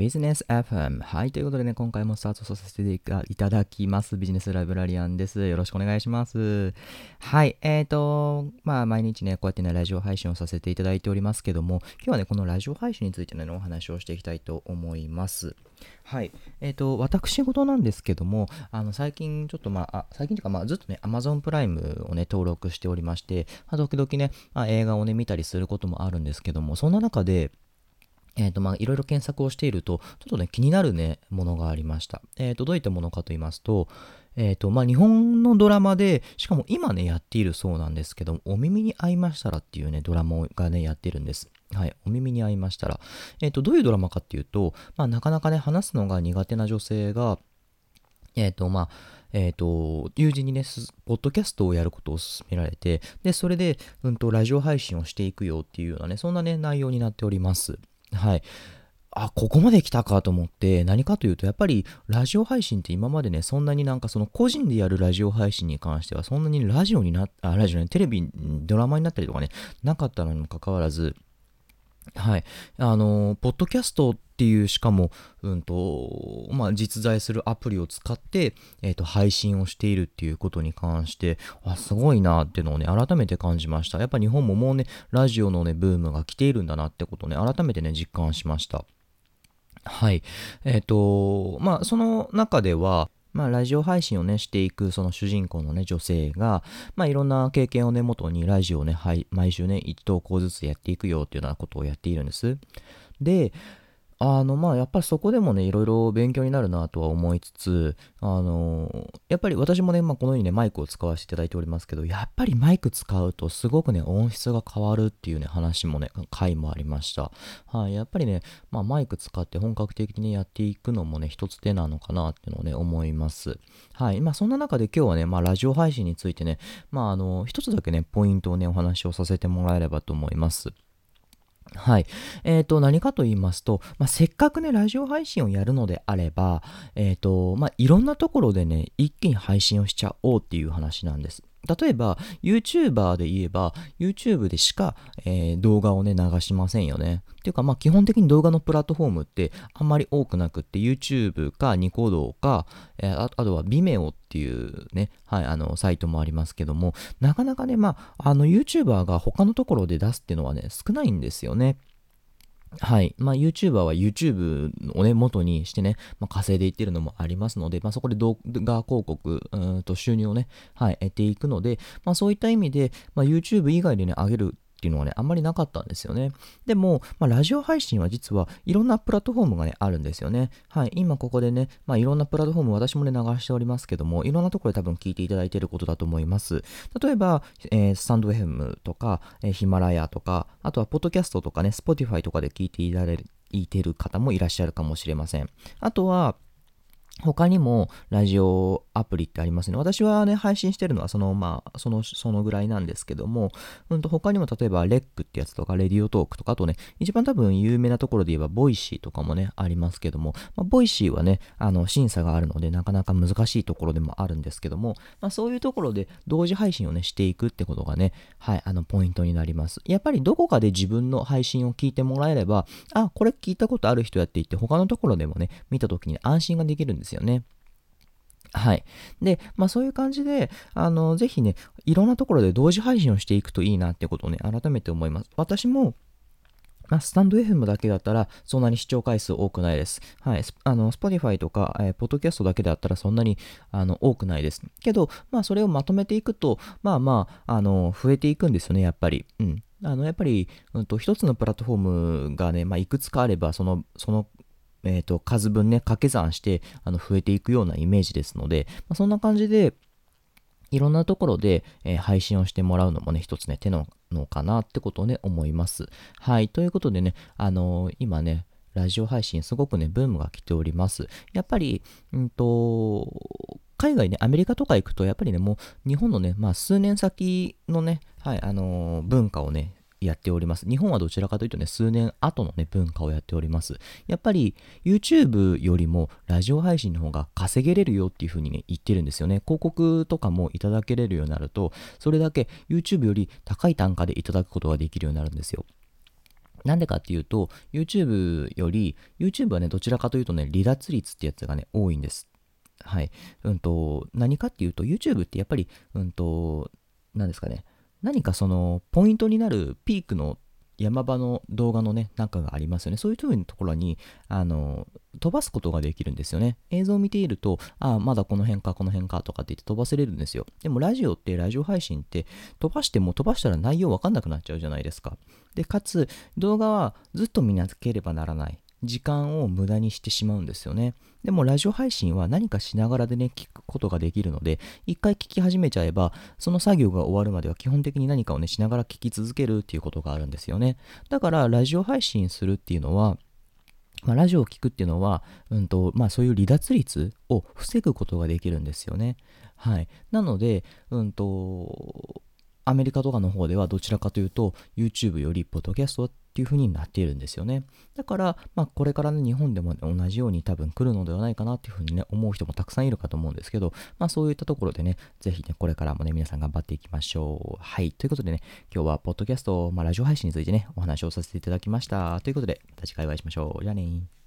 ビジネス FM。はい。ということでね、今回もスタートさせていただきます。ビジネスライブラリアンです。よろしくお願いします。はい。えっ、ー、と、まあ、毎日ね、こうやってね、ラジオ配信をさせていただいておりますけども、今日はね、このラジオ配信についてね、お話をしていきたいと思います。はい。えっ、ー、と、私事なんですけども、あの、最近ちょっとまあ、あ最近というかまあ、ずっとね、Amazon プライムをね、登録しておりまして、まあ、時々ね、まあ、映画をね、見たりすることもあるんですけども、そんな中で、えっ、ー、と、まあ、いろいろ検索をしていると、ちょっとね、気になるね、ものがありました。えっ、ー、と、どういったものかと言いますと、えっ、ー、と、まあ、日本のドラマで、しかも今ね、やっているそうなんですけど、お耳に合いましたらっていうね、ドラマがね、やってるんです。はい、お耳に合いましたら。えっ、と、どういうドラマかっていうと、まあ、なかなかね、話すのが苦手な女性が、えっ、と、まあ、えっ、と、友人にね、ポッドキャストをやることを勧められて、で、それで、うんと、ラジオ配信をしていくよっていうようなね、そんなね、内容になっております。はい。あ、ここまで来たかと思って、何かというと、やっぱりラジオ配信って今までね、そんなになんかその個人でやるラジオ配信に関しては、そんなにラジオにな、あ、ラジオね、テレビ、ドラマになったりとかね、なかったのにもかかわらず、はい。あの、ポッドキャストっていう、しかも、うんと、まあ、実在するアプリを使って、えっ、ー、と、配信をしているっていうことに関して、あ、すごいなっていうのをね、改めて感じました。やっぱ日本ももうね、ラジオのね、ブームが来ているんだなってことをね、改めてね、実感しました。はい。えっ、ー、と、まあ、その中では、まあ、ラジオ配信をね、していく、その主人公のね、女性が、まあ、いろんな経験をね、元にラジオをね、はい、毎週ね、一投稿ずつやっていくよっていうようなことをやっているんです。で、あの、まあ、やっぱりそこでもね、いろいろ勉強になるなとは思いつつ、あの、やっぱり私もね、まあ、このようにね、マイクを使わせていただいておりますけど、やっぱりマイク使うとすごくね、音質が変わるっていうね、話もね、回もありました。はい、やっぱりね、まあ、マイク使って本格的に、やっていくのもね、一つ手なのかなっていうのをね、思います。はい、まあ、そんな中で今日はね、まあ、ラジオ配信についてね、まあ、あの、一つだけね、ポイントをね、お話をさせてもらえればと思います。はい。えっ、ー、と、何かと言いますと、まあ、せっかくね、ラジオ配信をやるのであれば、えっ、ー、と、まあ、いろんなところでね、一気に配信をしちゃおうっていう話なんです。例えば、YouTuber で言えば、YouTube でしか、えー、動画をね、流しませんよね。っていうか、まあ、基本的に動画のプラットフォームってあんまり多くなくって、YouTube かニコ動か、えー、あとは Vimeo っていうね、はい、あの、サイトもありますけども、なかなかね、まあ、あの、YouTuber が他のところで出すっていうのはね、少ないんですよね。はい。まあ、YouTuber は YouTube をね、元にしてね、まあ、稼いでいってるのもありますので、まあ、そこで動画広告、うんと収入をね、はい、得ていくので、まあ、そういった意味で、まあ、YouTube 以外でね、上げるっていうのはね、あんまりなかったんですよね。でも、まあ、ラジオ配信は実はいろんなプラットフォームがね、あるんですよね。はい、今ここでね、まあ、いろんなプラットフォーム私もね、流しておりますけども、いろんなところで多分聞いていただいていることだと思います。例えば、えー、スタンド FM とか、えー、ヒマラヤとか、あとはポッドキャストとかね、Spotify とかで聞いていただいている方もいらっしゃるかもしれません。あとは、他にもラジオアプリってありますね。私はね、配信してるのはその、まあ、その、そのぐらいなんですけども、うんと、他にも例えば、 REC ってやつとか、 Radiotalk とか、あとね、一番多分有名なところで言えば、 Voicy とかもね、ありますけども、まあ、 Voicy はね、あの、審査があるので、なかなか難しいところでもあるんですけども、まあ、そういうところで同時配信をね、していくってことがね、はい、あの、ポイントになります。やっぱりどこかで自分の配信を聞いてもらえれば、あ、これ聞いたことある人やって言って、他のところでもね、見た時に安心ができるんですですよね。はい。で、まあそういう感じで、あの、ぜひね、いろんなところで同時配信をしていくといいなってことをね、改めて思います。私も、まあ、スタンド FM だけだったら、そんなに視聴回数多くないです。はい。あの、Spotify とか、えー、ポッドキャストだけだったらそんなに、あの、多くないです。けど、まあ、それをまとめていくと、まあまあ、あの、増えていくんですよね、やっぱり。うん。あの、やっぱり、うんと、一つのプラットフォームがね、まあ、いくつかあれば、その、そのえーと、数分ね、掛け算してあの増えていくようなイメージですので、まあ、そんな感じで、いろんなところで、えー、配信をしてもらうのもね、一つね、手ののかなってことをね、思います。はい。ということでね、あのー、今ね、ラジオ配信すごくね、ブームが来ております。やっぱり、うんと、海外ね、アメリカとか行くと、やっぱりね、もう日本のね、まあ数年先のね、はい、あのー、文化をね、やっております。日本はどちらかというとね、数年後のね、文化をやっております。やっぱり YouTube よりもラジオ配信の方が稼げれるよっていう風にね、言ってるんですよね。広告とかもいただけれるようになると、それだけ YouTube より高い単価でいただくことができるようになるんですよ。なんでかっていうと、YouTube より、YouTube はね、どちらかというとね、離脱率ってやつがね、多いんです。はい。うんと、何かっていうと、YouTube ってやっぱり、うんと、何ですかね、何かその、ポイントになるピークの山場の動画のね、なんかがありますよね。そういう風なところに、あの、飛ばすことができるんですよね。映像を見ていると、ああ、まだこの辺か、この辺かとかって言って飛ばせれるんですよ。でもラジオって、ラジオ配信って飛ばしても飛ばしたら内容わかんなくなっちゃうじゃないですか。で、かつ、動画はずっと見なければならない。時間を無駄にしてしまうんですよね。でもラジオ配信は何かしながらでね、聞くことができるので、一回聞き始めちゃえば、その作業が終わるまでは基本的に何かをね、しながら聞き続けるっていうことがあるんですよね。だから、ラジオ配信するっていうのは、まあ、ラジオを聞くっていうのは、うんとまあ、そういう離脱率を防ぐことができるんですよね。はい。なので、うんと、アメリカとかの方ではどちらかというと YouTube よりポッドキャストっていう風になっているんですよね。だから、まあ、これからね、日本でも、ね、同じように多分来るのではないかなっていう風にね、思う人もたくさんいるかと思うんですけど、まあ、そういったところでね、ぜひね、これからもね、皆さん頑張っていきましょう。はい。ということでね、今日はポッドキャスト、まあ、ラジオ配信についてね、お話をさせていただきました。ということで、また次回お会いしましょう。じゃあね